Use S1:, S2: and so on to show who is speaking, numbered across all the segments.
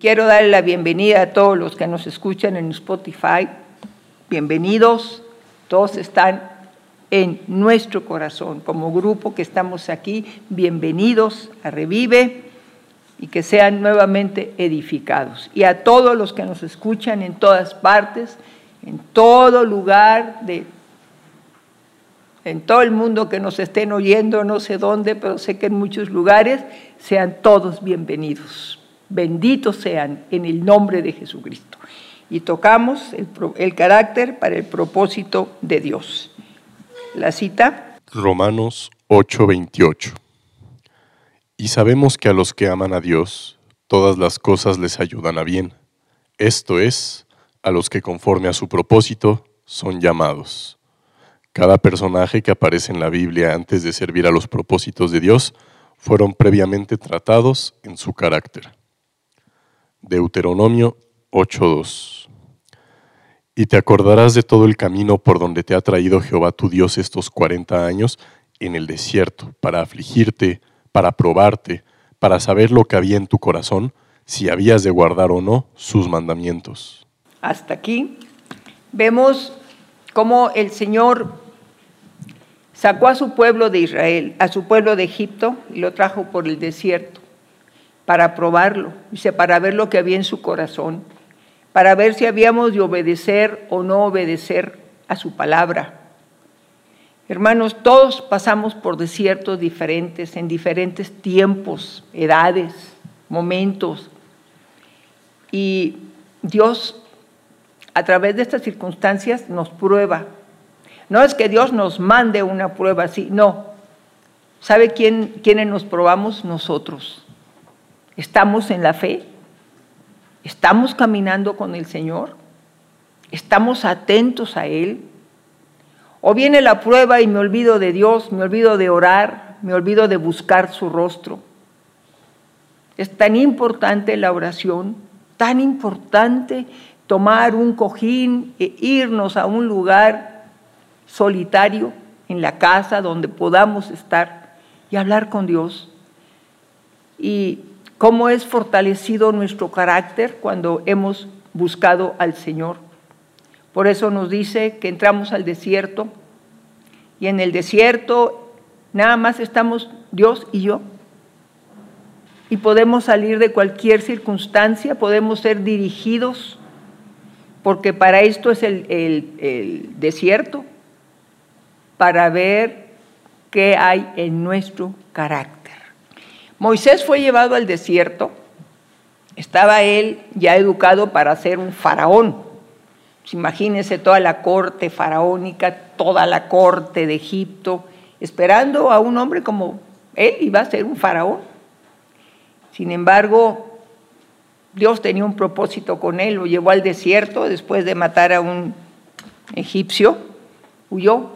S1: Quiero darle la bienvenida a todos los que nos escuchan en Spotify. Bienvenidos. Todos están en nuestro corazón. Como grupo que estamos aquí, bienvenidos a Revive y que sean nuevamente edificados. Y a todos los que nos escuchan en todas partes, en todo lugar, de, en todo el mundo que nos estén oyendo, no sé dónde, pero sé que en muchos lugares, sean todos bienvenidos. Benditos sean en el nombre de Jesucristo. Y tocamos el, el carácter para el propósito de Dios. La cita.
S2: Romanos 8:28. Y sabemos que a los que aman a Dios, todas las cosas les ayudan a bien. Esto es, a los que conforme a su propósito son llamados. Cada personaje que aparece en la Biblia antes de servir a los propósitos de Dios fueron previamente tratados en su carácter. Deuteronomio 8:2 Y te acordarás de todo el camino por donde te ha traído Jehová tu Dios estos cuarenta años en el desierto, para afligirte, para probarte, para saber lo que había en tu corazón, si habías de guardar o no sus mandamientos.
S1: Hasta aquí. Vemos cómo el Señor sacó a su pueblo de Israel, a su pueblo de Egipto, y lo trajo por el desierto para probarlo, dice, para ver lo que había en su corazón, para ver si habíamos de obedecer o no obedecer a su palabra. Hermanos, todos pasamos por desiertos diferentes, en diferentes tiempos, edades, momentos. Y Dios, a través de estas circunstancias, nos prueba. No es que Dios nos mande una prueba así, no. ¿Sabe quién, quiénes nos probamos? Nosotros. ¿Estamos en la fe? ¿Estamos caminando con el Señor? ¿Estamos atentos a Él? ¿O viene la prueba y me olvido de Dios, me olvido de orar, me olvido de buscar su rostro? Es tan importante la oración, tan importante tomar un cojín e irnos a un lugar solitario en la casa donde podamos estar y hablar con Dios. Y cómo es fortalecido nuestro carácter cuando hemos buscado al Señor. Por eso nos dice que entramos al desierto y en el desierto nada más estamos Dios y yo. Y podemos salir de cualquier circunstancia, podemos ser dirigidos, porque para esto es el, el desierto, para ver qué hay en nuestro carácter. Moisés fue llevado al desierto, estaba él ya educado para ser un faraón. Pues imagínense toda la corte faraónica, toda la corte de Egipto, esperando a un hombre como él iba a ser un faraón. Sin embargo, Dios tenía un propósito con él, lo llevó al desierto después de matar a un egipcio, huyó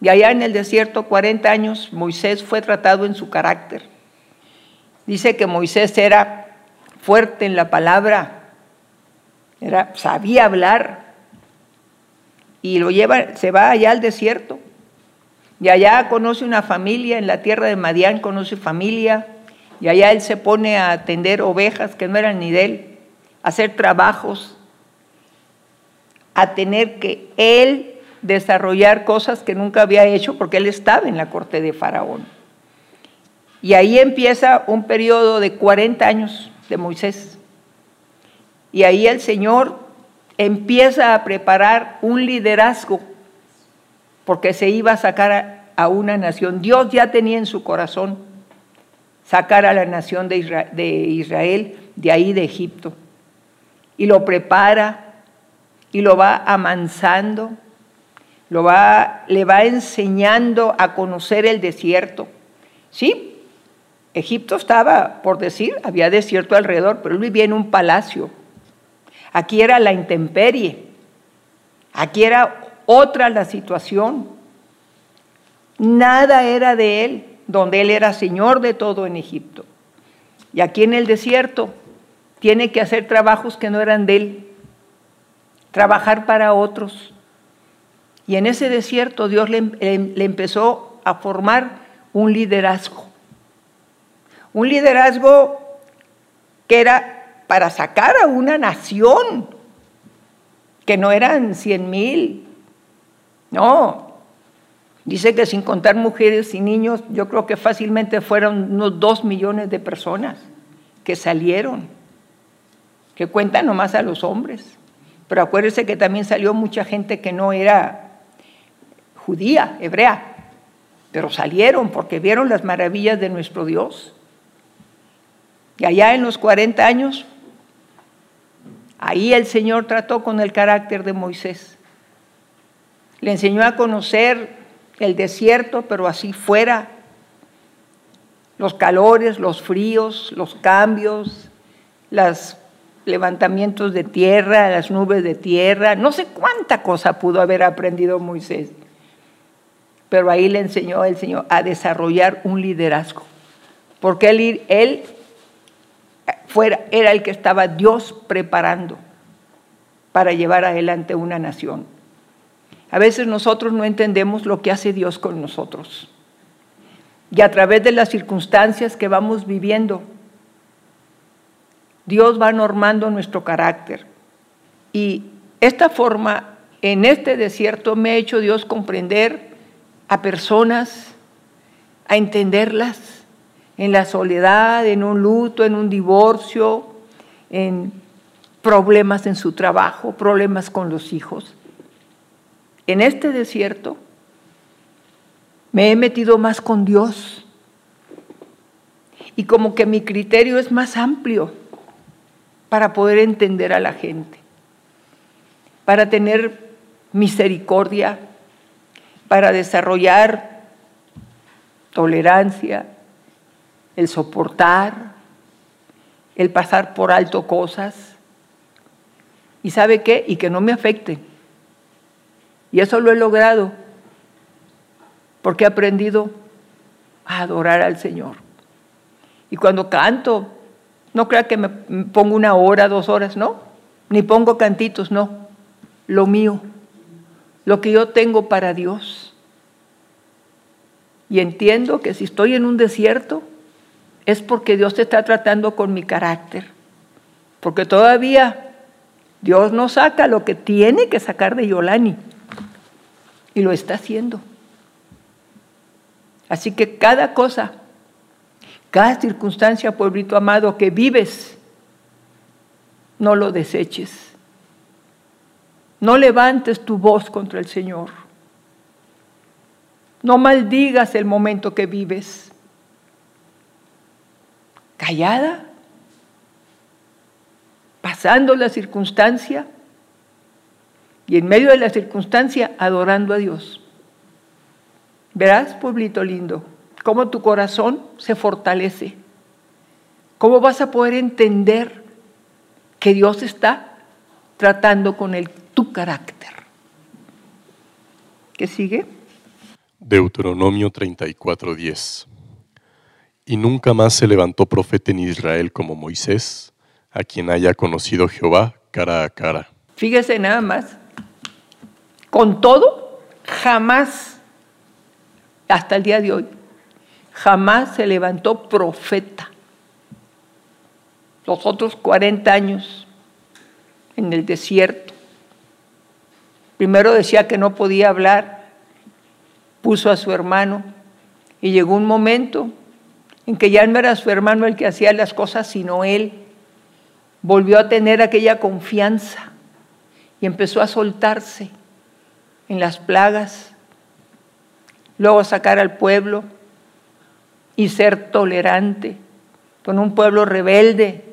S1: y allá en el desierto, 40 años, Moisés fue tratado en su carácter. Dice que Moisés era fuerte en la palabra, era, sabía hablar y lo lleva, se va allá al desierto. Y allá conoce una familia, en la tierra de Madián conoce familia, y allá él se pone a atender ovejas que no eran ni de él, a hacer trabajos, a tener que él desarrollar cosas que nunca había hecho porque él estaba en la corte de Faraón. Y ahí empieza un periodo de 40 años de Moisés. Y ahí el Señor empieza a preparar un liderazgo porque se iba a sacar a una nación. Dios ya tenía en su corazón sacar a la nación de Israel, de, ahí de Egipto. Y lo prepara y lo va amansando lo va, le va enseñando a conocer el desierto. Sí, Egipto estaba, por decir, había desierto alrededor, pero él vivía en un palacio. Aquí era la intemperie, aquí era otra la situación. Nada era de él, donde él era señor de todo en Egipto. Y aquí en el desierto tiene que hacer trabajos que no eran de él, trabajar para otros. Y en ese desierto Dios le, empezó a formar un liderazgo. Un liderazgo que era para sacar a una nación, que no eran cien mil, no. Dice que sin contar mujeres y niños, yo creo que fácilmente fueron unos dos millones de personas que salieron, que cuentan nomás a los hombres. Pero acuérdense que también salió mucha gente que no era judía, hebrea, pero salieron porque vieron las maravillas de nuestro Dios. Y allá en los 40 años, ahí el Señor trató con el carácter de Moisés. Le enseñó a conocer el desierto, pero así fuera, los calores, los fríos, los cambios, los levantamientos de tierra, las nubes de tierra, no sé cuánta cosa pudo haber aprendido Moisés pero ahí le enseñó el Señor a desarrollar un liderazgo, porque él, él fuera, era el que estaba Dios preparando para llevar adelante una nación. A veces nosotros no entendemos lo que hace Dios con nosotros. Y a través de las circunstancias que vamos viviendo, Dios va normando nuestro carácter. Y esta forma, en este desierto, me ha hecho Dios comprender a personas, a entenderlas en la soledad, en un luto, en un divorcio, en problemas en su trabajo, problemas con los hijos. En este desierto me he metido más con Dios y como que mi criterio es más amplio para poder entender a la gente, para tener misericordia, para desarrollar tolerancia, el soportar, el pasar por alto cosas. ¿Y sabe qué? Y que no me afecte. Y eso lo he logrado porque he aprendido a adorar al Señor. Y cuando canto, no crea que me pongo una hora, dos horas, no. Ni pongo cantitos, no. Lo mío lo que yo tengo para Dios. Y entiendo que si estoy en un desierto es porque Dios te está tratando con mi carácter. Porque todavía Dios no saca lo que tiene que sacar de Yolani. Y lo está haciendo. Así que cada cosa, cada circunstancia, pueblito amado, que vives, no lo deseches no levantes tu voz contra el Señor. No maldigas el momento que vives. Callada, pasando la circunstancia y en medio de la circunstancia adorando a Dios. Verás, pueblito lindo, cómo tu corazón se fortalece, cómo vas a poder entender que Dios está tratando con el tu carácter. ¿Qué sigue?
S2: Deuteronomio 34:10. Y nunca más se levantó profeta en Israel como Moisés, a quien haya conocido Jehová cara a cara.
S1: Fíjese nada más. Con todo, jamás, hasta el día de hoy, jamás se levantó profeta. Los otros 40 años en el desierto, Primero decía que no podía hablar, puso a su hermano y llegó un momento en que ya no era su hermano el que hacía las cosas, sino él. Volvió a tener aquella confianza y empezó a soltarse en las plagas, luego a sacar al pueblo y ser tolerante con un pueblo rebelde,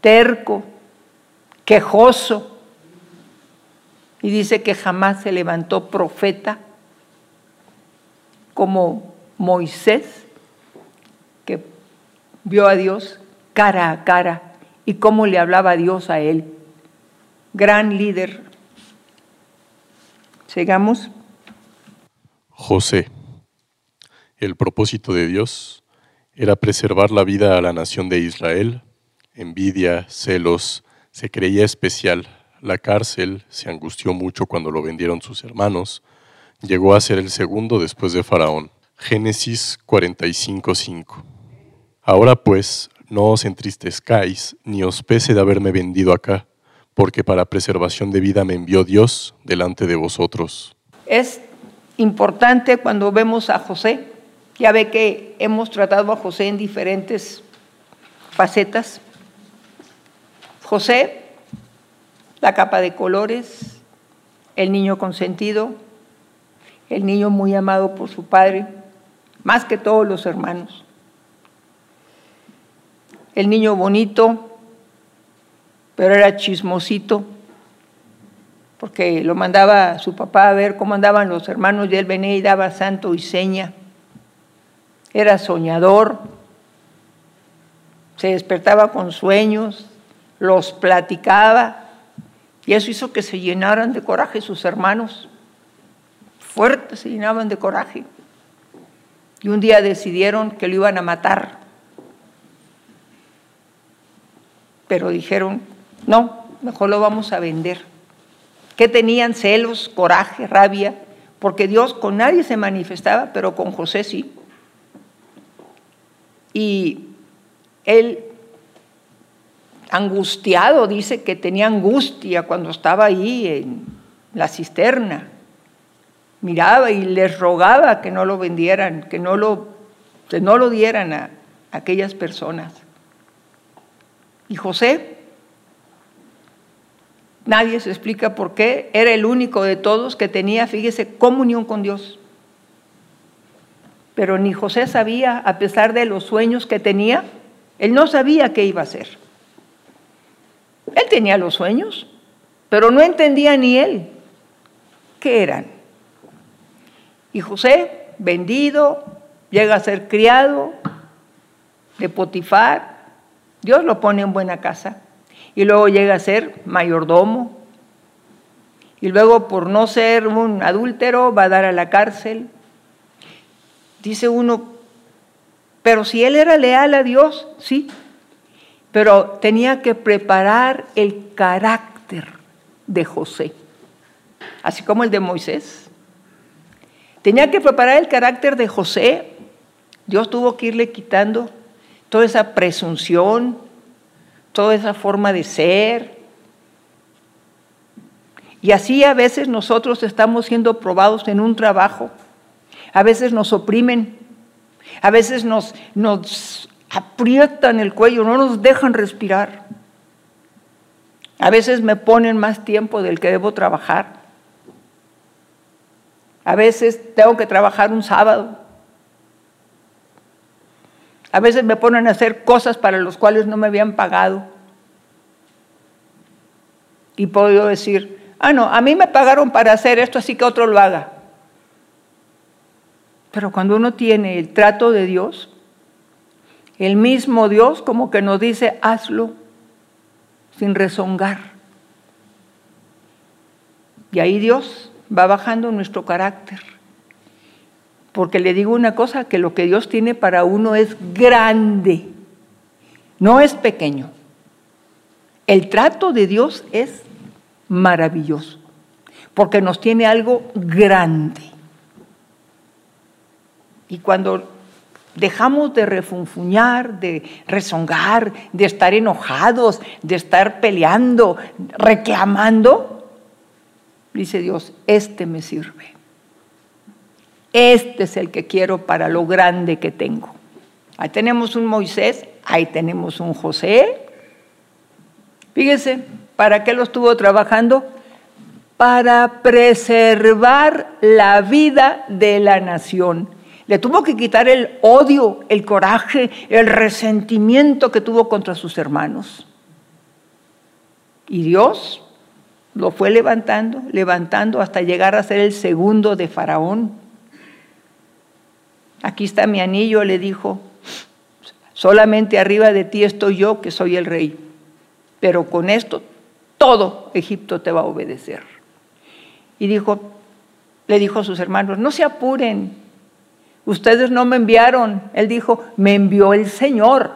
S1: terco, quejoso y dice que jamás se levantó profeta como Moisés, que vio a Dios cara a cara y cómo le hablaba Dios a él. Gran líder. Sigamos.
S2: José. El propósito de Dios era preservar la vida a la nación de Israel. Envidia, celos, se creía especial la cárcel, se angustió mucho cuando lo vendieron sus hermanos, llegó a ser el segundo después de Faraón. Génesis 45:5. Ahora pues, no os entristezcáis, ni os pese de haberme vendido acá, porque para preservación de vida me envió Dios delante de vosotros.
S1: Es importante cuando vemos a José, ya ve que hemos tratado a José en diferentes facetas. José, la capa de colores, el niño consentido, el niño muy amado por su padre, más que todos los hermanos. El niño bonito, pero era chismosito, porque lo mandaba su papá a ver cómo andaban los hermanos y él venía y daba santo y seña. Era soñador, se despertaba con sueños, los platicaba y eso hizo que se llenaran de coraje sus hermanos. Fuertes se llenaban de coraje. Y un día decidieron que lo iban a matar. Pero dijeron, no, mejor lo vamos a vender. Que tenían celos, coraje, rabia, porque Dios con nadie se manifestaba, pero con José sí. Y él, angustiado, dice que tenía angustia cuando estaba ahí en la cisterna. Miraba y les rogaba que no lo vendieran, que no lo, que no lo dieran a aquellas personas. Y José, nadie se explica por qué, era el único de todos que tenía, fíjese, comunión con Dios. Pero ni José sabía, a pesar de los sueños que tenía, él no sabía qué iba a hacer. Él tenía los sueños, pero no entendía ni él qué eran. Y José, vendido, llega a ser criado de Potifar, Dios lo pone en buena casa. Y luego llega a ser mayordomo. Y luego por no ser un adúltero va a dar a la cárcel. Dice uno, pero si él era leal a Dios, sí, pero tenía que preparar el carácter de José, así como el de Moisés. Tenía que preparar el carácter de José. Dios tuvo que irle quitando toda esa presunción, toda esa forma de ser. Y así a veces nosotros estamos siendo probados en un trabajo a veces nos oprimen, a veces nos, nos aprietan el cuello, no nos dejan respirar. A veces me ponen más tiempo del que debo trabajar. A veces tengo que trabajar un sábado. A veces me ponen a hacer cosas para las cuales no me habían pagado. Y puedo decir, ah, no, a mí me pagaron para hacer esto, así que otro lo haga. Pero cuando uno tiene el trato de Dios, el mismo Dios como que nos dice, hazlo sin rezongar. Y ahí Dios va bajando nuestro carácter. Porque le digo una cosa, que lo que Dios tiene para uno es grande, no es pequeño. El trato de Dios es maravilloso, porque nos tiene algo grande. Y cuando dejamos de refunfuñar, de rezongar, de estar enojados, de estar peleando, reclamando, dice Dios, este me sirve. Este es el que quiero para lo grande que tengo. Ahí tenemos un Moisés, ahí tenemos un José. Fíjese, ¿para qué lo estuvo trabajando? Para preservar la vida de la nación le tuvo que quitar el odio, el coraje, el resentimiento que tuvo contra sus hermanos. Y Dios lo fue levantando, levantando hasta llegar a ser el segundo de Faraón. Aquí está mi anillo, le dijo, solamente arriba de ti estoy yo, que soy el rey. Pero con esto todo Egipto te va a obedecer. Y dijo, le dijo a sus hermanos, no se apuren, Ustedes no me enviaron. Él dijo, me envió el Señor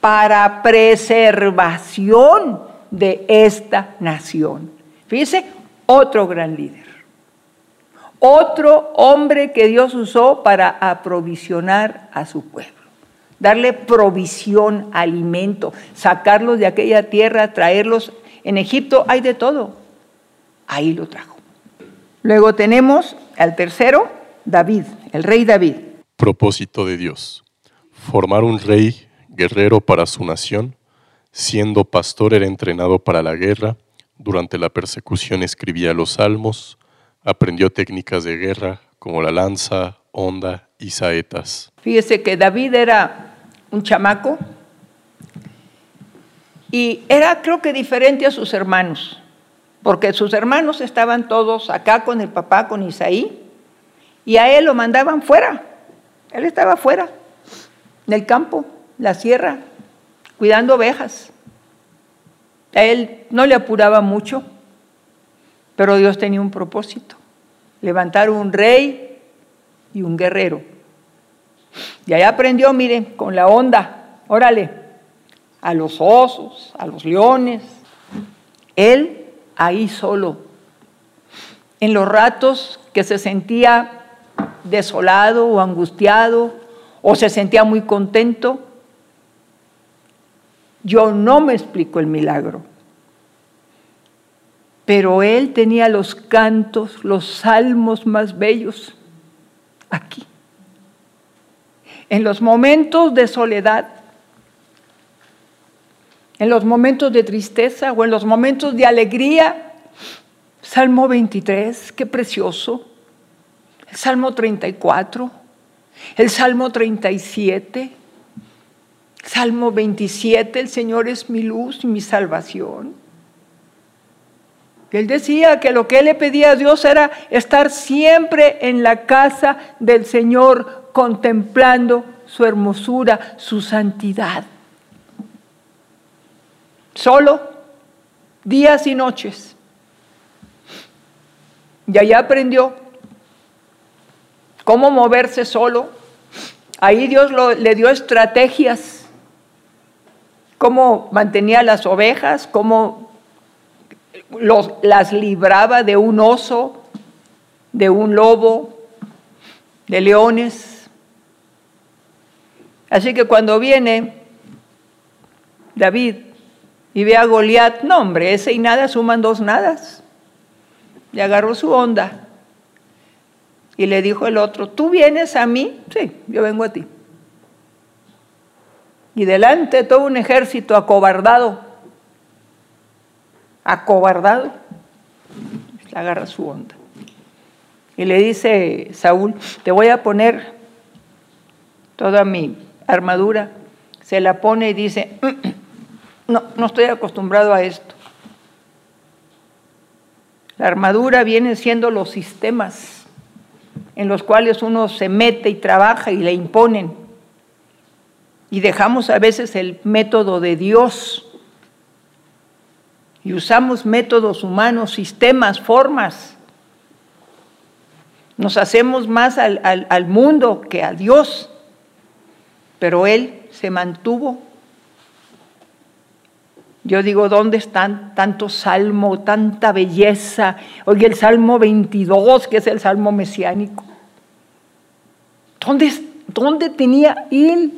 S1: para preservación de esta nación. Fíjese, otro gran líder. Otro hombre que Dios usó para aprovisionar a su pueblo. darle provisión, alimento, sacarlos de aquella tierra, traerlos. En Egipto hay de todo. Ahí lo trajo. Luego tenemos al tercero, David, el rey David.
S2: Propósito de Dios. Formar un rey guerrero para su nación. Siendo pastor era entrenado para la guerra. Durante la persecución escribía los salmos. Aprendió técnicas de guerra como la lanza, honda y saetas.
S1: Fíjese que David era un chamaco y era creo que diferente a sus hermanos, porque sus hermanos estaban todos acá con el papá, con Isaí, y a él lo mandaban fuera. Él estaba fuera, en el campo, la sierra, cuidando ovejas. A él no le apuraba mucho, pero Dios tenía un propósito, levantar un rey y un guerrero. Y ahí aprendió, miren, con la onda, órale, a los osos, a los leones. Él ahí solo, en los ratos que se sentía desolado o angustiado o se sentía muy contento, yo no me explico el milagro. Pero él tenía los cantos, los salmos más bellos aquí. En los momentos de soledad, en los momentos de tristeza o en los momentos de alegría. Salmo 23, qué precioso. El Salmo 34, el Salmo 37, Salmo 27, el Señor es mi luz y mi salvación. Él decía que lo que él le pedía a Dios era estar siempre en la casa del Señor contemplando su hermosura, su santidad. Solo, días y noches. Y allá aprendió cómo moverse solo. Ahí Dios le dio estrategias, cómo mantenía las ovejas, cómo las libraba de un oso, de un lobo, de leones. Así que cuando viene David y ve a Goliat, no hombre, ese y nada suman dos nadas. Le agarró su onda y le dijo el otro, ¿tú vienes a mí? Sí, yo vengo a ti. Y delante todo un ejército acobardado, acobardado, le agarra su onda. Y le dice Saúl, te voy a poner toda mi armadura. Se la pone y dice, mm, no, no estoy acostumbrado a esto. La armadura viene siendo los sistemas en los cuales uno se mete y trabaja y le imponen. Y dejamos a veces el método de Dios y usamos métodos humanos, sistemas, formas. Nos hacemos más al, al mundo que a Dios, pero Él se mantuvo yo digo, ¿dónde están tanto salmo, tanta belleza? Oye, el Salmo 22, que es el Salmo mesiánico. ¿Dónde, ¿Dónde tenía él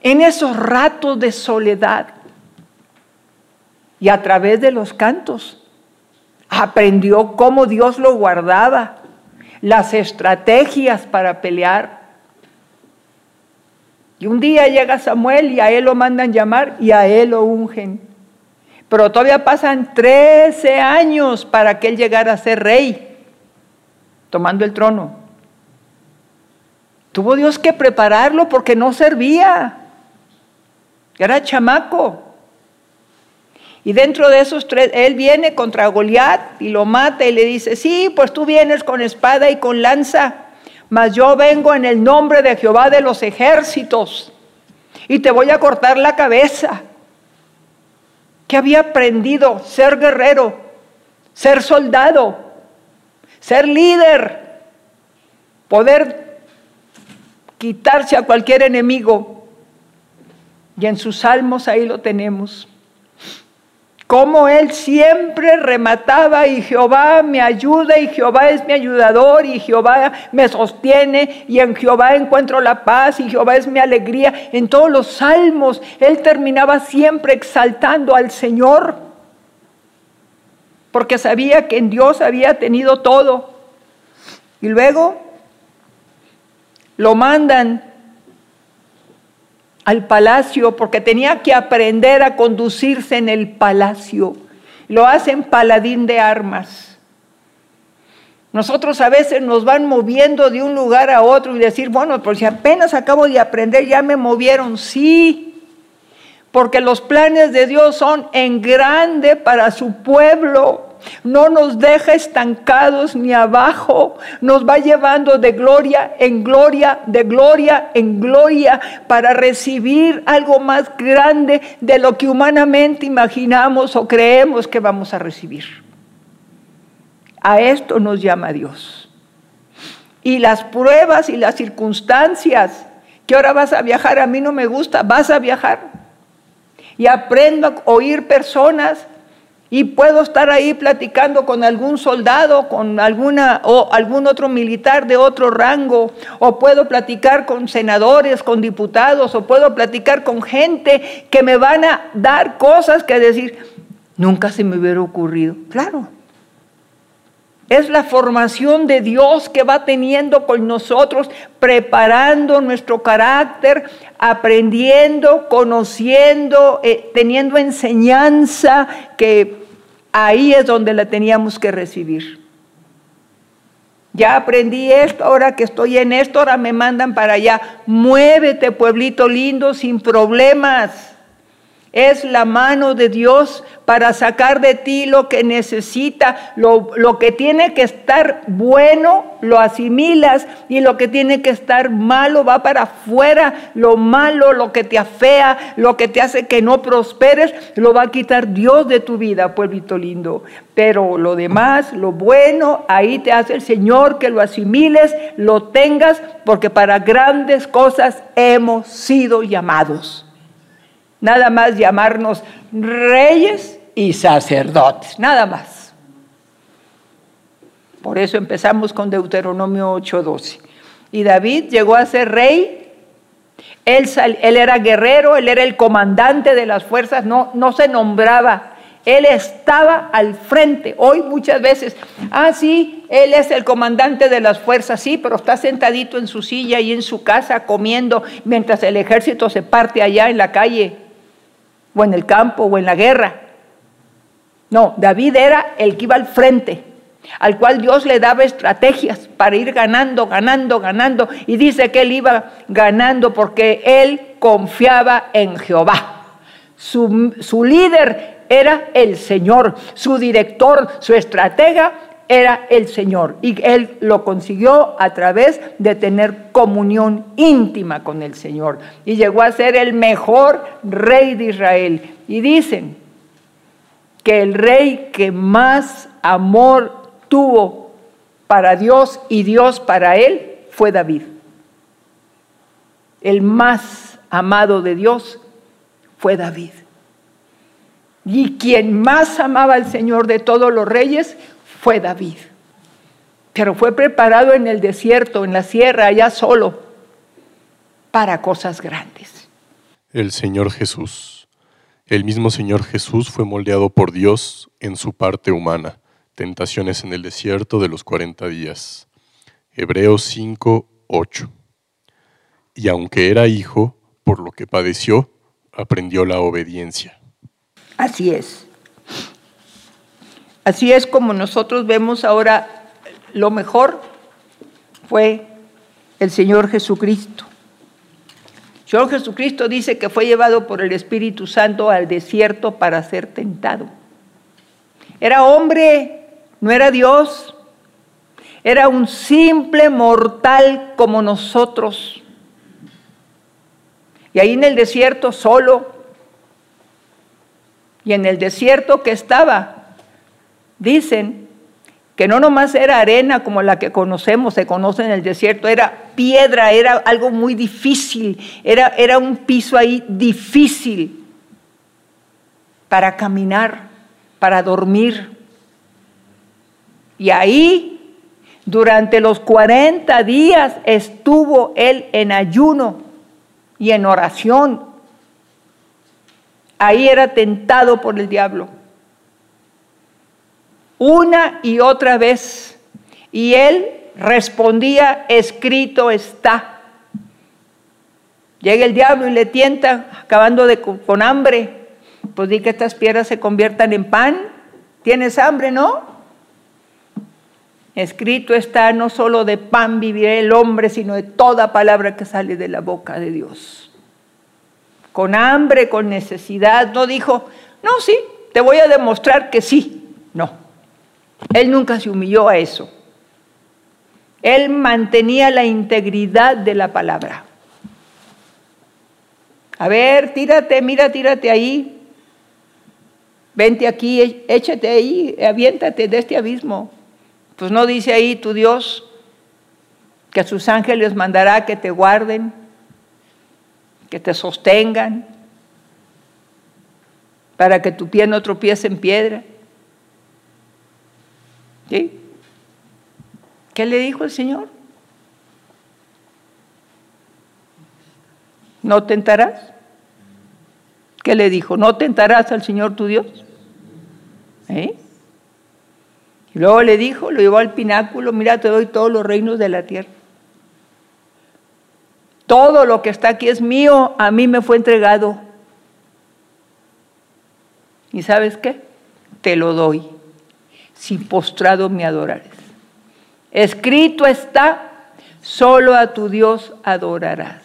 S1: en esos ratos de soledad? Y a través de los cantos aprendió cómo Dios lo guardaba, las estrategias para pelear. Y un día llega Samuel y a él lo mandan llamar y a él lo ungen. Pero todavía pasan 13 años para que él llegara a ser rey, tomando el trono. Tuvo Dios que prepararlo porque no servía. Era chamaco. Y dentro de esos tres, él viene contra Goliat y lo mata y le dice, sí, pues tú vienes con espada y con lanza, mas yo vengo en el nombre de Jehová de los ejércitos y te voy a cortar la cabeza que había aprendido ser guerrero, ser soldado, ser líder, poder quitarse a cualquier enemigo. Y en sus salmos ahí lo tenemos. Como él siempre remataba y Jehová me ayuda y Jehová es mi ayudador y Jehová me sostiene y en Jehová encuentro la paz y Jehová es mi alegría. En todos los salmos él terminaba siempre exaltando al Señor porque sabía que en Dios había tenido todo. Y luego lo mandan al palacio porque tenía que aprender a conducirse en el palacio. Lo hacen paladín de armas. Nosotros a veces nos van moviendo de un lugar a otro y decir, bueno, pues si apenas acabo de aprender, ya me movieron. Sí, porque los planes de Dios son en grande para su pueblo no nos deja estancados ni abajo, nos va llevando de gloria en gloria, de gloria en gloria, para recibir algo más grande de lo que humanamente imaginamos o creemos que vamos a recibir. A esto nos llama Dios. Y las pruebas y las circunstancias, que ahora vas a viajar, a mí no me gusta, vas a viajar. Y aprendo a oír personas y puedo estar ahí platicando con algún soldado, con alguna o algún otro militar de otro rango, o puedo platicar con senadores, con diputados, o puedo platicar con gente que me van a dar cosas que decir, nunca se me hubiera ocurrido. Claro. Es la formación de Dios que va teniendo con nosotros, preparando nuestro carácter, aprendiendo, conociendo, eh, teniendo enseñanza que Ahí es donde la teníamos que recibir. Ya aprendí esto, ahora que estoy en esto, ahora me mandan para allá. Muévete, pueblito lindo, sin problemas. Es la mano de Dios para sacar de ti lo que necesita, lo, lo, que tiene que estar bueno, lo asimilas y lo que tiene que estar malo va para afuera. Lo malo, lo que te afea, lo que te hace que no prosperes, lo va a quitar Dios de tu vida, pueblito lindo. Pero lo demás, lo bueno, ahí te hace el Señor que lo asimiles, lo tengas, porque para grandes cosas hemos sido llamados nada más llamarnos reyes y sacerdotes, nada más. Por eso empezamos con Deuteronomio 8:12. Y David llegó a ser rey, él, era guerrero, él era el comandante de las fuerzas, no, no se nombraba, él estaba al frente. Hoy muchas veces, ah, sí, él es el comandante de las fuerzas, sí, pero está sentadito en su silla y en su casa comiendo mientras el ejército se parte allá en la calle o en el campo o en la guerra. No, David era el que iba al frente, al cual Dios le daba estrategias para ir ganando, ganando, ganando. Y dice que él iba ganando porque él confiaba en Jehová. Su, su líder era el Señor, su director, su estratega era el Señor y él lo consiguió a través de tener comunión íntima con el Señor y llegó a ser el mejor rey de Israel. Y dicen que el rey que más amor tuvo para Dios y Dios para él fue David. El más amado de Dios fue David. Y quien más amaba al Señor de todos los reyes fue David. Pero fue preparado en el desierto, en la sierra, allá solo, para cosas grandes.
S2: El Señor Jesús. El mismo Señor Jesús fue moldeado por Dios en su parte humana. Tentaciones en el desierto de los 40 días. Hebreos 5, 8. Y aunque era hijo, por lo que padeció, aprendió la obediencia.
S1: Así es. Así es como nosotros vemos ahora lo mejor fue el Señor Jesucristo. El Señor Jesucristo dice que fue llevado por el Espíritu Santo al desierto para ser tentado. Era hombre, no era Dios, era un simple mortal como nosotros. Y ahí en el desierto solo, y en el desierto que estaba, Dicen que no nomás era arena como la que conocemos, se conoce en el desierto, era piedra, era algo muy difícil, era, era un piso ahí difícil para caminar. para dormir. Y ahí, durante los 40 días, estuvo él en ayuno y en oración. Ahí era tentado por el diablo. Una y otra vez. Y él respondía, escrito está. Llega el diablo y le tienta, acabando de, con hambre. Pues di que estas piedras se conviertan en pan. ¿Tienes hambre, no? Escrito está, no solo de pan vivirá el hombre, sino de toda palabra que sale de la boca de Dios. Con hambre, con necesidad, no dijo, no, sí, te voy a demostrar que sí. No, él nunca se humilló a eso. Él mantenía la integridad de la palabra. A ver, tírate, mira, tírate ahí. Vente aquí, échate ahí, aviéntate de este abismo. Pues no dice ahí tu Dios que a sus ángeles mandará que te guarden, que te sostengan, para que tu pie no tropiece en piedra. ¿Qué le dijo el Señor? ¿No tentarás? ¿Qué le dijo? ¿No tentarás al Señor tu Dios? ¿Eh? Y luego le dijo, lo llevó al pináculo, mira, te doy todos los reinos de la tierra. Todo lo que está aquí es mío, a mí me fue entregado. ¿Y sabes qué? Te lo doy, si postrado me adorares. Escrito está, solo a tu Dios adorarás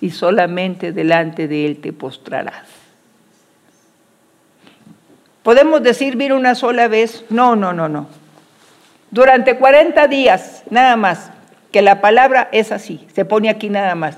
S1: y solamente delante de Él te postrarás. ¿Podemos decir vir una sola vez? No, no, no, no. Durante 40 días, nada más, que la palabra es así, se pone aquí nada más.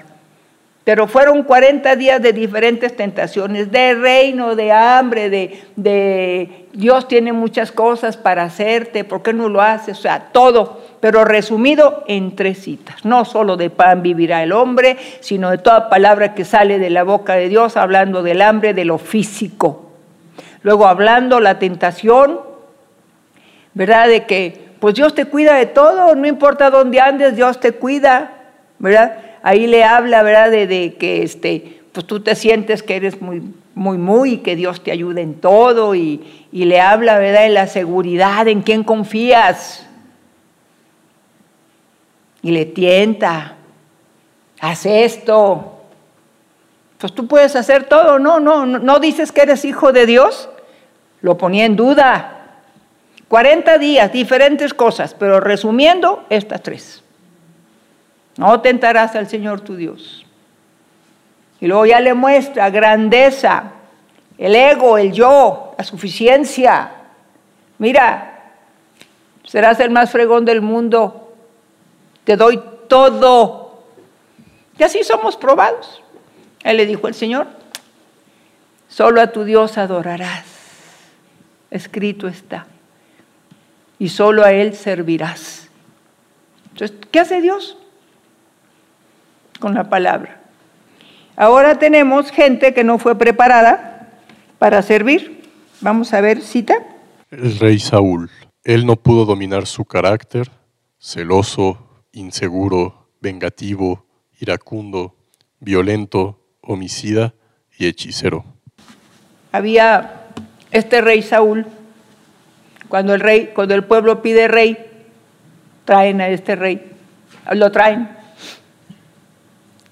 S1: Pero fueron 40 días de diferentes tentaciones, de reino, de hambre, de, de, Dios tiene muchas cosas para hacerte, ¿por qué no lo haces? O sea, todo, pero resumido en tres citas. No solo de pan vivirá el hombre, sino de toda palabra que sale de la boca de Dios, hablando del hambre, de lo físico. Luego hablando la tentación, ¿verdad? De que pues Dios te cuida de todo, no importa dónde andes, Dios te cuida, ¿verdad? Ahí le habla, ¿verdad? De, que este, pues tú te sientes que eres muy, muy, muy, que Dios te ayuda en todo, y, y le habla, ¿verdad? De la seguridad, en quién confías. Y le tienta, haz esto. Pues tú puedes hacer todo, no, no, no dices que eres hijo de Dios, lo ponía en duda. 40 días, diferentes cosas, pero resumiendo, estas tres. No tentarás al Señor tu Dios. Y luego ya le muestra grandeza, el ego, el yo, la suficiencia. Mira, serás el más fregón del mundo. Te doy todo. Y así somos probados. Él le dijo el Señor, solo a tu Dios adorarás escrito está. Y solo a Él servirás. Entonces, ¿qué hace Dios? Con la palabra. Ahora tenemos gente que no fue preparada para servir. Vamos a ver, cita.
S2: El rey Saúl. Él no pudo dominar su carácter, celoso, inseguro, vengativo, iracundo, violento, homicida y hechicero.
S1: Había este rey Saúl, cuando el rey, cuando el pueblo pide rey, traen a este rey, lo traen.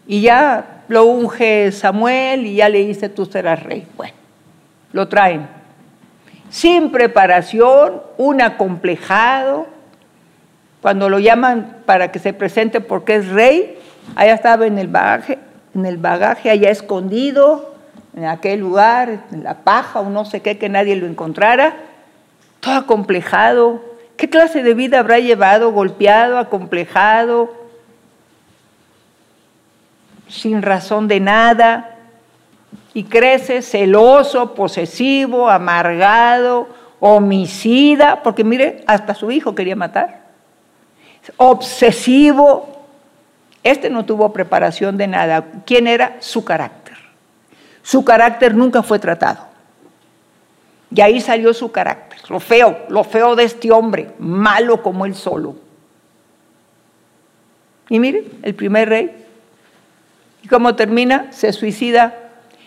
S1: Y ya lo unge Samuel y ya le dice, tú serás rey. Bueno, lo traen. Sin preparación, un acomplejado. Cuando lo llaman para que se presente porque es rey, allá estaba en el bagaje, en el bagaje allá escondido, en aquel lugar, en la paja o no sé qué, que nadie lo encontrara, todo acomplejado. ¿Qué clase de vida habrá llevado? Golpeado, acomplejado, sin razón de nada, y crece celoso, posesivo, amargado, homicida, porque mire, hasta su hijo quería matar, obsesivo. Este no tuvo preparación de nada. ¿Quién era? Su carácter. Su carácter nunca fue tratado. Y ahí salió su carácter, lo feo, lo feo de este hombre, malo como él solo. Y mire, el primer rey. ¿Y cómo termina? Se suicida.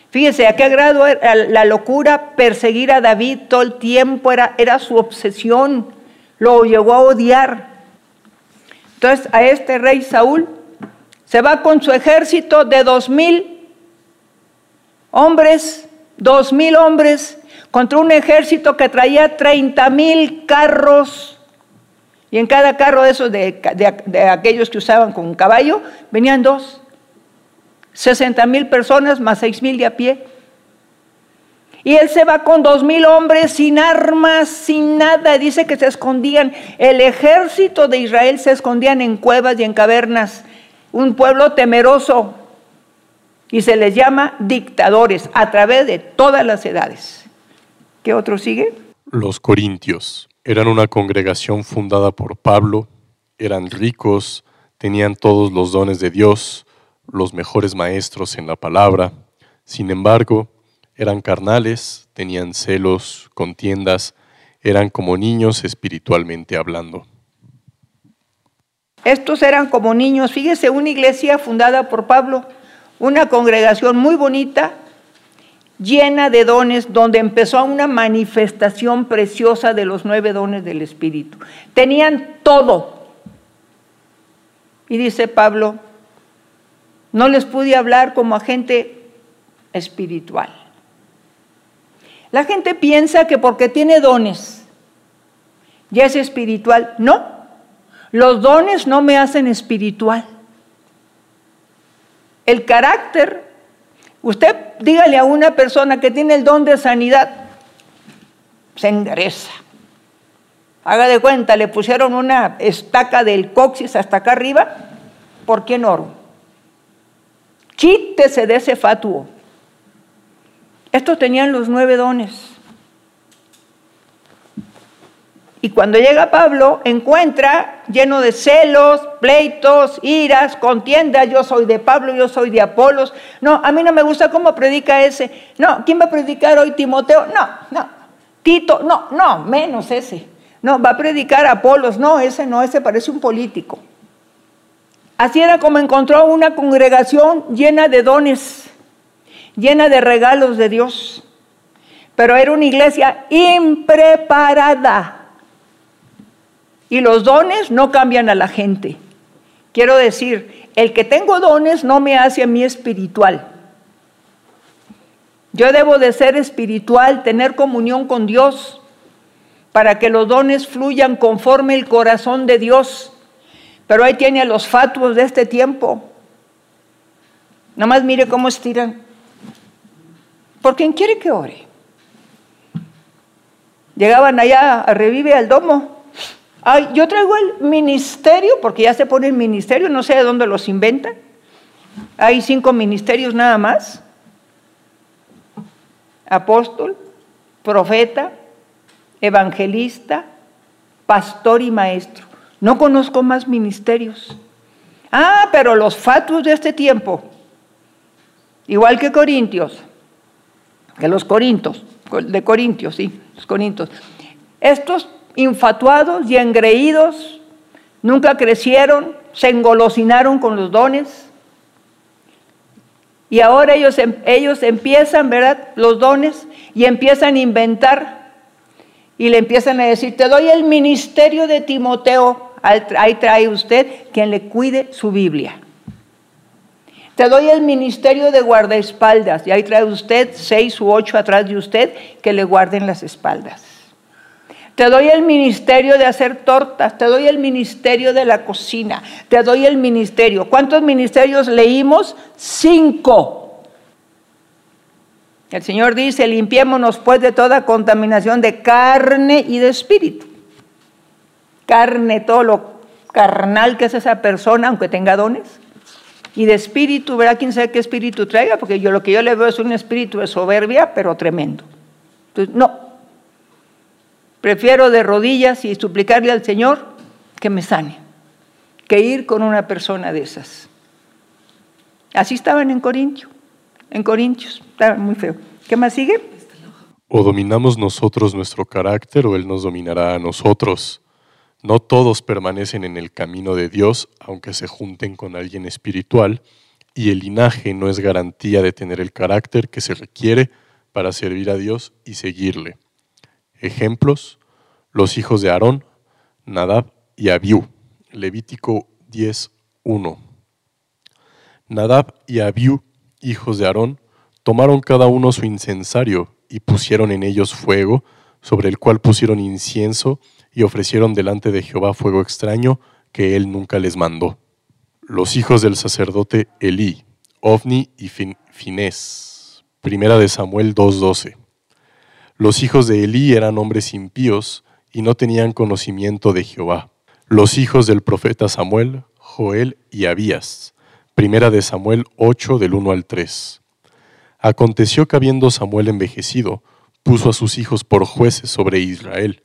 S1: Fíjese, a qué grado era la locura perseguir a David todo el tiempo, era, era su obsesión, lo llegó a odiar. Entonces a este rey Saúl se va con su ejército de dos mil hombres, dos mil hombres, contra un ejército que traía treinta mil carros. Y en cada carro de esos, de, de, aquellos que usaban con un caballo, venían dos. 60 mil personas más seis mil de a pie. Y él se va con dos mil hombres sin armas, sin nada. Dice que se escondían. El ejército de Israel se escondían en cuevas y en cavernas. Un pueblo temeroso. Y se les llama dictadores a través de todas las edades. ¿Qué otro sigue?
S2: Los corintios eran una congregación fundada por Pablo. Eran ricos, tenían todos los dones de Dios, los mejores maestros en la palabra. Sin embargo, eran carnales, tenían celos, contiendas, eran como niños espiritualmente hablando.
S1: Estos eran como niños, fíjese, una iglesia fundada por Pablo, una congregación muy bonita, llena de dones, donde empezó una manifestación preciosa de los nueve dones del Espíritu. Tenían todo. Y dice Pablo, no les pude hablar como a gente espiritual. La gente piensa que porque tiene dones ya es espiritual. No, los dones no me hacen espiritual. El carácter, usted dígale a una persona que tiene el don de sanidad, se endereza. Haga de cuenta, le pusieron una estaca del coxis hasta acá arriba, ¿por qué no? Quítese de ese fatuo. Estos tenían los nueve dones. Y cuando llega Pablo, encuentra lleno de celos, pleitos, iras, contiendas. Yo soy de Pablo, yo soy de Apolos. No, a mí no me gusta cómo predica ese. No, ¿quién va a predicar hoy Timoteo? No, no. Tito, no, no, menos ese. No, va a predicar Apolos. No, ese no, ese parece un político. Así era como encontró una congregación llena de dones llena de regalos de Dios, pero era una iglesia impreparada. Y los dones no cambian a la gente. Quiero decir, el que tengo dones no me hace a mí espiritual. Yo debo de ser espiritual, tener comunión con Dios, para que los dones fluyan conforme el corazón de Dios. Pero ahí tiene a los fatuos de este tiempo. Nada más mire cómo estiran por quien quiere que ore. Llegaban allá a Revive al domo. Ay, yo traigo el ministerio, porque ya se pone el ministerio, no sé de dónde los inventan. Hay cinco ministerios nada más. Apóstol, profeta, evangelista, pastor y maestro. No conozco más ministerios. Ah, pero los fatuos de este tiempo, igual que Corintios, que los corintios, de Corintios, sí, los corintios. Estos infatuados y engreídos nunca crecieron, se engolosinaron con los dones. Y ahora ellos, em, ellos empiezan, ¿verdad? Los dones y empiezan a inventar y le empiezan a decir, te doy el ministerio de Timoteo, ahí trae usted quien le cuide su Biblia. Te doy el ministerio de guardaespaldas y ahí trae usted seis u ocho atrás de usted que le guarden las espaldas. Te doy el ministerio de hacer tortas, te doy el ministerio de la cocina, te doy el ministerio. ¿Cuántos ministerios leímos? Cinco. El Señor dice, limpiémonos pues de toda contaminación de carne y de espíritu. Carne, todo lo carnal que es esa persona, aunque tenga dones y de espíritu, verá quién sabe qué espíritu traiga, porque yo lo que yo le veo es un espíritu de soberbia, pero tremendo. Entonces, no. Prefiero de rodillas y suplicarle al Señor que me sane, que ir con una persona de esas. Así estaban en Corintio, en Corintios, estaba muy feo. ¿Qué más sigue?
S2: O dominamos nosotros nuestro carácter o Él nos dominará a nosotros. No todos permanecen en el camino de Dios, aunque se junten con alguien espiritual, y el linaje no es garantía de tener el carácter que se requiere para servir a Dios y seguirle. Ejemplos, los hijos de Aarón, Nadab y Abiú. Levítico 10.1. Nadab y Abiú, hijos de Aarón, tomaron cada uno su incensario y pusieron en ellos fuego, sobre el cual pusieron incienso y ofrecieron delante de Jehová fuego extraño que él nunca les mandó. Los hijos del sacerdote Elí, Ovni y Finés. Primera de Samuel 2.12. Los hijos de Elí eran hombres impíos y no tenían conocimiento de Jehová. Los hijos del profeta Samuel, Joel y Abías. Primera de Samuel 8 del 1 al 3. Aconteció que habiendo Samuel envejecido, puso a sus hijos por jueces sobre Israel.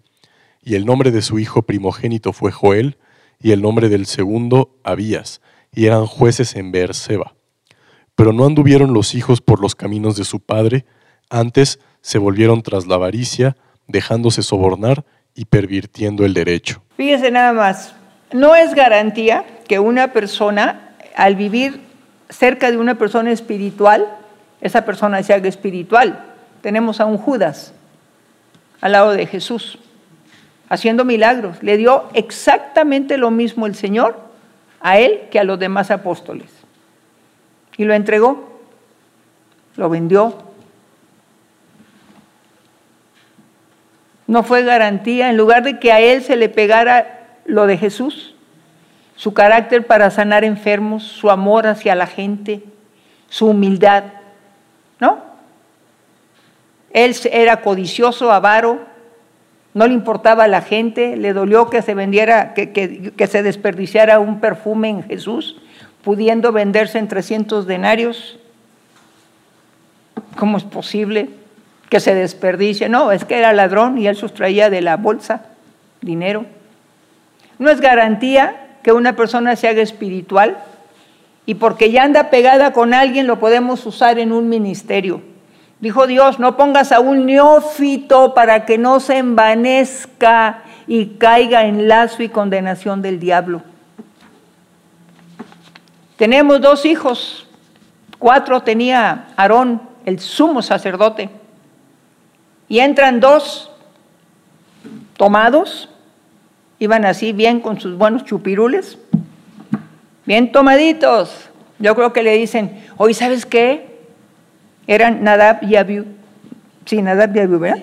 S2: Y el nombre de su hijo primogénito fue Joel, y el nombre del segundo Abías, y eran jueces en Beerseba. Pero no anduvieron los hijos por los caminos de su padre, antes se volvieron tras la avaricia, dejándose sobornar y pervirtiendo el derecho.
S1: Fíjese nada más, no es garantía que una persona, al vivir cerca de una persona espiritual, esa persona se haga espiritual. Tenemos a un Judas al lado de Jesús, haciendo milagros. Le dio exactamente lo mismo el Señor a él que a los demás apóstoles. Y lo entregó, lo vendió. No fue garantía, en lugar de que a él se le pegara lo de Jesús, su carácter para sanar enfermos, su amor hacia la gente, su humildad, ¿no? Él era codicioso, avaro, no le importaba a la gente, le dolió que se vendiera, que, que, se desperdiciara un perfume en Jesús, pudiendo venderse en 300 denarios. ¿Cómo es posible que se desperdicie? No, es que era ladrón y él sustraía de la bolsa dinero. No es garantía que una persona se haga espiritual y porque ya anda pegada con alguien lo podemos usar en un ministerio. Dijo Dios, no pongas a un neófito para que no se envanezca y caiga en lazo y condenación del diablo. Tenemos dos hijos, cuatro tenía Aarón, el sumo sacerdote, y entran dos tomados, iban así bien con sus buenos chupirules, bien tomaditos. Yo creo que le dicen, hoy sabes qué, eran Nadab y Abiú, sí, Nadab y Abiú, ¿verdad?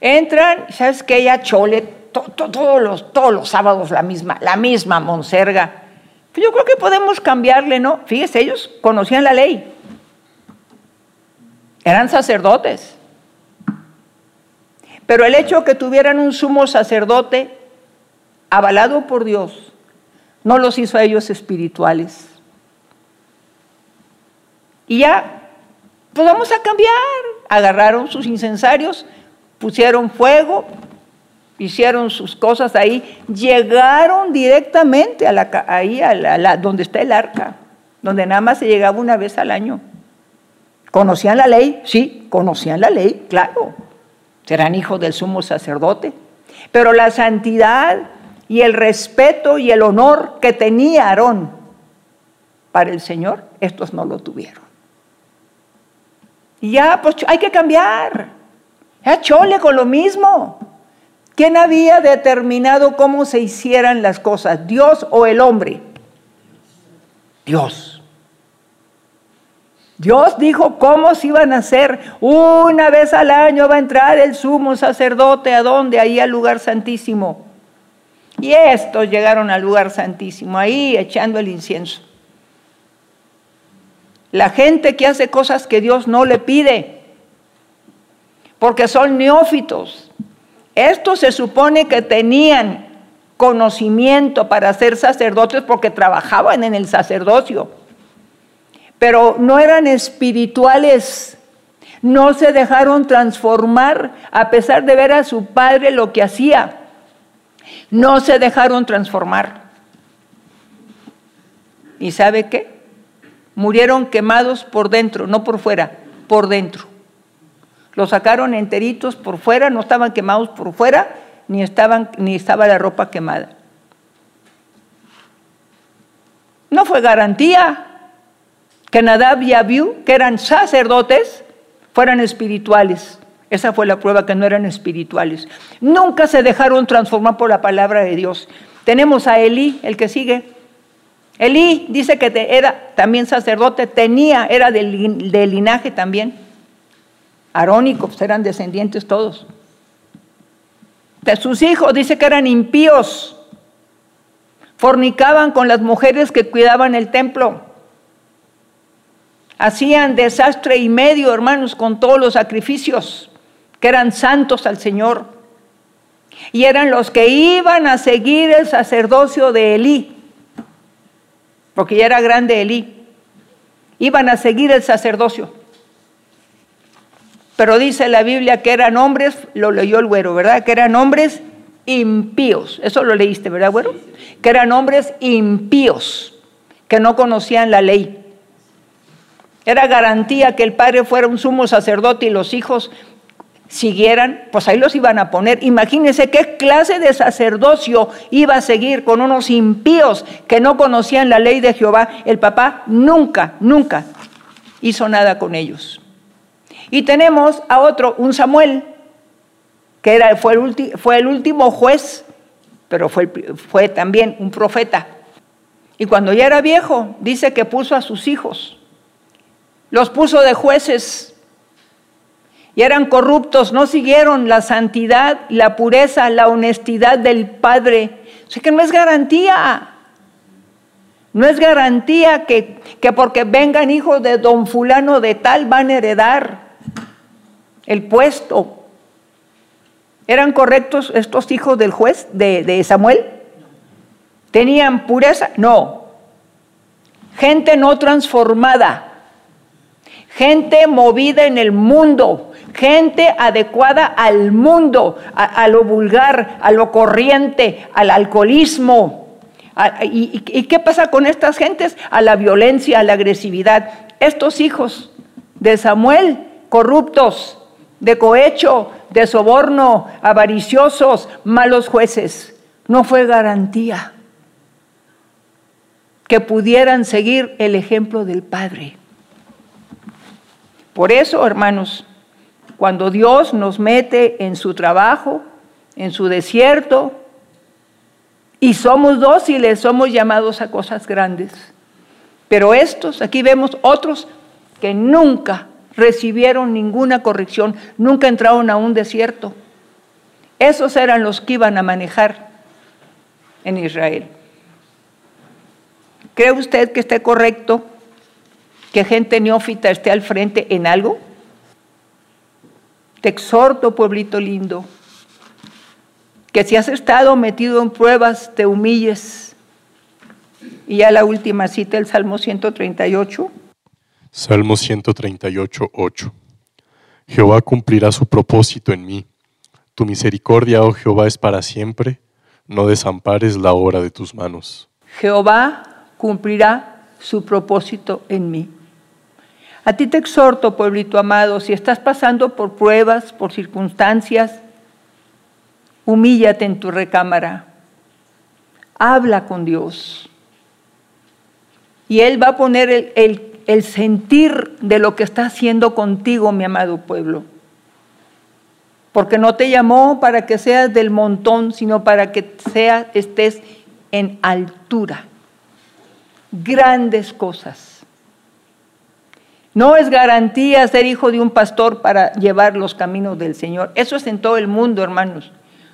S1: Entran, ¿sabes qué? Ya chole, todos, los, todos los sábados la misma, la misma monserga. Yo creo que podemos cambiarle, ¿no? Fíjese, ellos conocían la ley. Eran sacerdotes. Pero el hecho de que tuvieran un sumo sacerdote avalado por Dios no los hizo a ellos espirituales. Y ya pues vamos a cambiar. Agarraron sus incensarios, pusieron fuego, hicieron sus cosas ahí, llegaron directamente a la, ahí a donde está el arca, donde nada más se llegaba una vez al año. ¿Conocían la ley? Sí, conocían la ley, claro. Serán hijos del sumo sacerdote. Pero la santidad y el respeto y el honor que tenía Aarón para el Señor, estos no lo tuvieron. Y ya, pues hay que cambiar. Ya chole con lo mismo. ¿Quién había determinado cómo se hicieran las cosas? ¿Dios o el hombre? Dios. Dios dijo cómo se iban a hacer. Una vez al año va a entrar el sumo sacerdote. ¿A dónde? Ahí al lugar santísimo. Y estos llegaron al lugar santísimo, ahí echando el incienso. La gente que hace cosas que Dios no le pide, porque son neófitos. Estos se supone que tenían conocimiento para ser sacerdotes porque trabajaban en el sacerdocio, pero no eran espirituales, no se dejaron transformar a pesar de ver a su padre lo que hacía, no se dejaron transformar. ¿Y sabe qué? Murieron quemados por dentro, no por fuera, por dentro. Los sacaron enteritos por fuera, no estaban quemados por fuera, ni, estaban, ni estaba la ropa quemada. No fue garantía que Nadab y Abiú, que eran sacerdotes, fueran espirituales. Esa fue la prueba que no eran espirituales. Nunca se dejaron transformar por la palabra de Dios. Tenemos a Elí, el que sigue. Elí dice que era también sacerdote, tenía, era del, linaje también. Arónicos, eran descendientes todos. De sus hijos dice que eran impíos. Fornicaban con las mujeres que cuidaban el templo. Hacían desastre y medio, hermanos, con todos los sacrificios que eran santos al Señor. Y eran los que iban a seguir el sacerdocio de Elí, porque ya era grande Elí. Iban a seguir el sacerdocio. Pero dice la Biblia que eran hombres, lo leyó el güero, ¿verdad? Que eran hombres impíos. Eso lo leíste, ¿verdad, güero? Que eran hombres impíos, que no conocían la ley. Era garantía que el padre fuera un sumo sacerdote y los hijos siguieran, pues ahí los iban a poner. Imagínense qué clase de sacerdocio iba a seguir con unos impíos que no conocían la ley de Jehová. El papá nunca, nunca hizo nada con ellos. Y tenemos a otro, un Samuel, que era, fue, el fue el último juez, pero fue, fue también un profeta. Y cuando ya era viejo, dice que puso a sus hijos, los puso de jueces y eran corruptos, no siguieron la santidad, la pureza, la honestidad del Padre. O sea que no es garantía. No es garantía que, que porque vengan hijos de don fulano de tal van a heredar el puesto. ¿Eran correctos estos hijos del juez de, de Samuel? ¿Tenían pureza? No. Gente no transformada. Gente movida en el mundo gente adecuada al mundo, a, lo vulgar, a lo corriente, al alcoholismo. y, ¿Y qué pasa con estas gentes? A la violencia, a la agresividad. Estos hijos de Samuel, corruptos, de cohecho, de soborno, avariciosos, malos jueces. No fue garantía que pudieran seguir el ejemplo del Padre. Por eso, hermanos, cuando Dios nos mete en su trabajo, en su desierto, y somos dóciles, somos llamados a cosas grandes. Pero estos, aquí vemos otros que nunca recibieron ninguna corrección, nunca entraron a un desierto. Esos eran los que iban a manejar en Israel. ¿Cree usted que esté correcto que gente neófita esté al frente en algo? Te exhorto, pueblito lindo, que si has estado metido en pruebas, te humilles. Y ya la última cita, el Salmo 138.
S2: Salmo 138, 8. Jehová cumplirá su propósito en mí. Tu misericordia, oh Jehová, es para siempre. No desampares la obra de tus manos.
S1: Jehová cumplirá su propósito en mí. A ti te exhorto, pueblito amado, si estás pasando por pruebas, por circunstancias, humíllate en tu recámara. Habla con Dios. Y Él va a poner el, el sentir de lo que está haciendo contigo, mi amado pueblo. Porque no te llamó para que seas del montón, sino para que seas, estés en altura. Grandes cosas no es garantía ser hijo de un pastor para llevar los caminos del Señor. Eso es en todo el mundo, hermanos.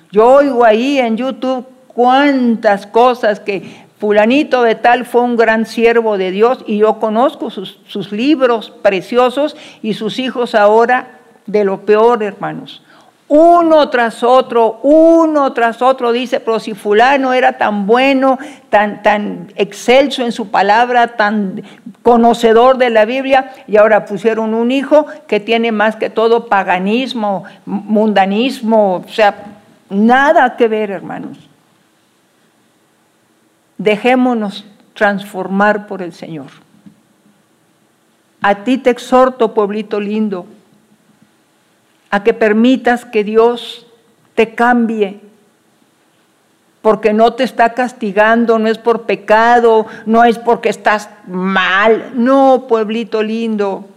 S1: Yo oigo ahí en YouTube cuántas cosas que fulanito de tal fue un gran siervo de Dios y yo conozco sus, sus libros preciosos y sus hijos ahora de lo peor, hermanos uno tras otro, uno tras otro, dice, pero si fulano era tan bueno, tan, tan excelso en su palabra, tan conocedor de la Biblia, y ahora pusieron un hijo que tiene más que todo paganismo, mundanismo, o sea, nada que ver, hermanos. Dejémonos transformar por el Señor. A ti te exhorto, pueblito lindo, a que permitas que Dios te cambie, porque no te está castigando, no es por pecado, no es porque estás mal, no, pueblito lindo.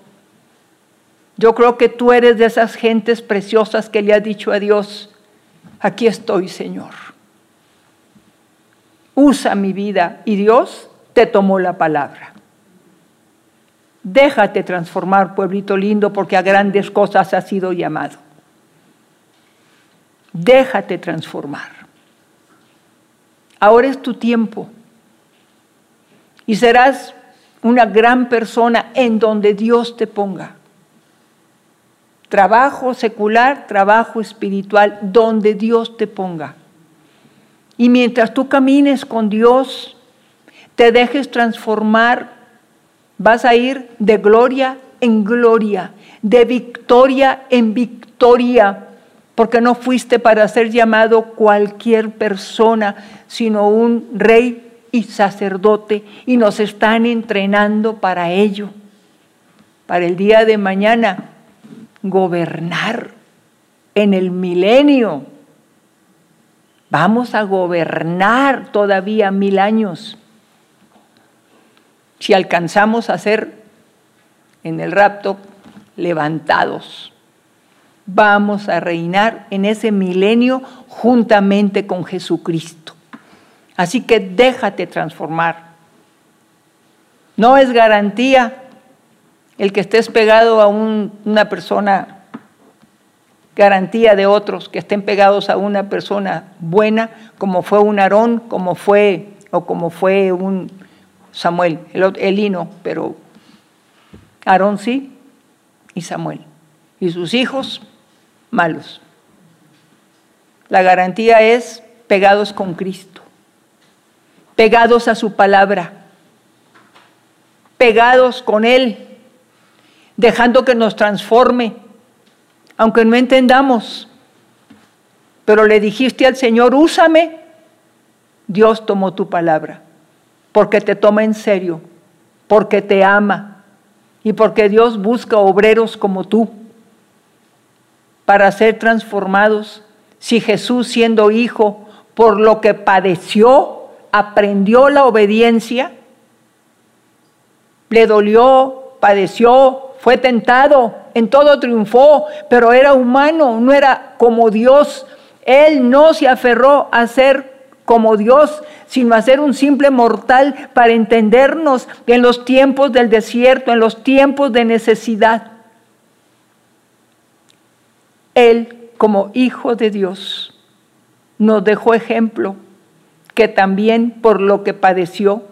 S1: Yo creo que tú eres de esas gentes preciosas que le ha dicho a Dios, aquí estoy, Señor. Usa mi vida y Dios te tomó la palabra. Déjate transformar, pueblito lindo, porque a grandes cosas has sido llamado. Déjate transformar. Ahora es tu tiempo. Y serás una gran persona en donde Dios te ponga. Trabajo secular, trabajo espiritual, donde Dios te ponga. Y mientras tú camines con Dios, te dejes transformar, vas a ir de gloria en gloria, de victoria en victoria porque no fuiste para ser llamado cualquier persona, sino un rey y sacerdote, y nos están entrenando para ello, para el día de mañana, gobernar en el milenio. Vamos a gobernar todavía mil años. Si alcanzamos a ser en el rapto levantados vamos a reinar en ese milenio juntamente con Jesucristo. Así que déjate transformar. No es garantía el que estés pegado a una persona, garantía de otros que estén pegados a una persona buena, como fue un Aarón, como fue, o como fue un Samuel, el, Elino, pero Aarón sí y Samuel. Y sus hijos malos. La garantía es pegados con Cristo, pegados a su palabra, pegados con Él, dejando que nos transforme, aunque no entendamos. Pero le dijiste al Señor, úsame. Dios tomó tu palabra, porque te toma en serio, porque te ama y porque Dios busca obreros como tú para ser transformados. Si Jesús siendo hijo, por lo que padeció, aprendió la obediencia, le dolió, padeció, fue tentado, en todo triunfó, pero era humano, no era como Dios. Él no se aferró a ser como Dios, sino a ser un simple mortal para entendernos en los tiempos del desierto, en los tiempos de necesidad. Él, como Hijo de Dios, nos dejó ejemplo que también por lo que padeció,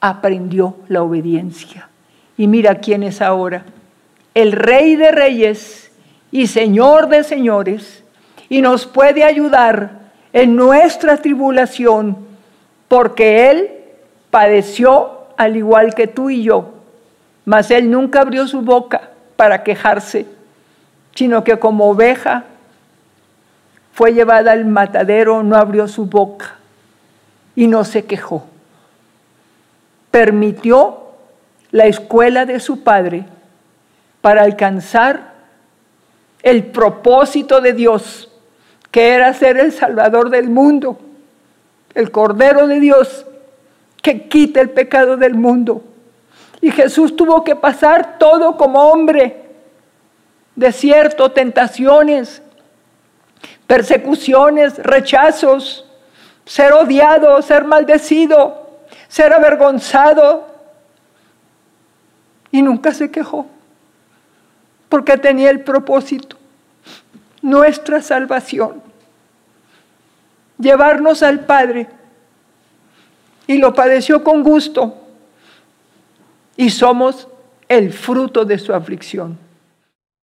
S1: aprendió la obediencia. Y mira quién es ahora, el Rey de Reyes y Señor de Señores, y nos puede ayudar en nuestra tribulación, porque Él padeció al igual que tú y yo, mas Él nunca abrió su boca para quejarse sino que como oveja fue llevada al matadero, no abrió su boca y no se quejó. Permitió la escuela de su padre para alcanzar el propósito de Dios, que era ser el Salvador del mundo, el Cordero de Dios, que quita el pecado del mundo. Y Jesús tuvo que pasar todo como hombre desierto, tentaciones, persecuciones, rechazos, ser odiado, ser maldecido, ser avergonzado. Y nunca se quejó, porque tenía el propósito, nuestra salvación, llevarnos al Padre. Y lo padeció con gusto. Y somos el fruto de su aflicción.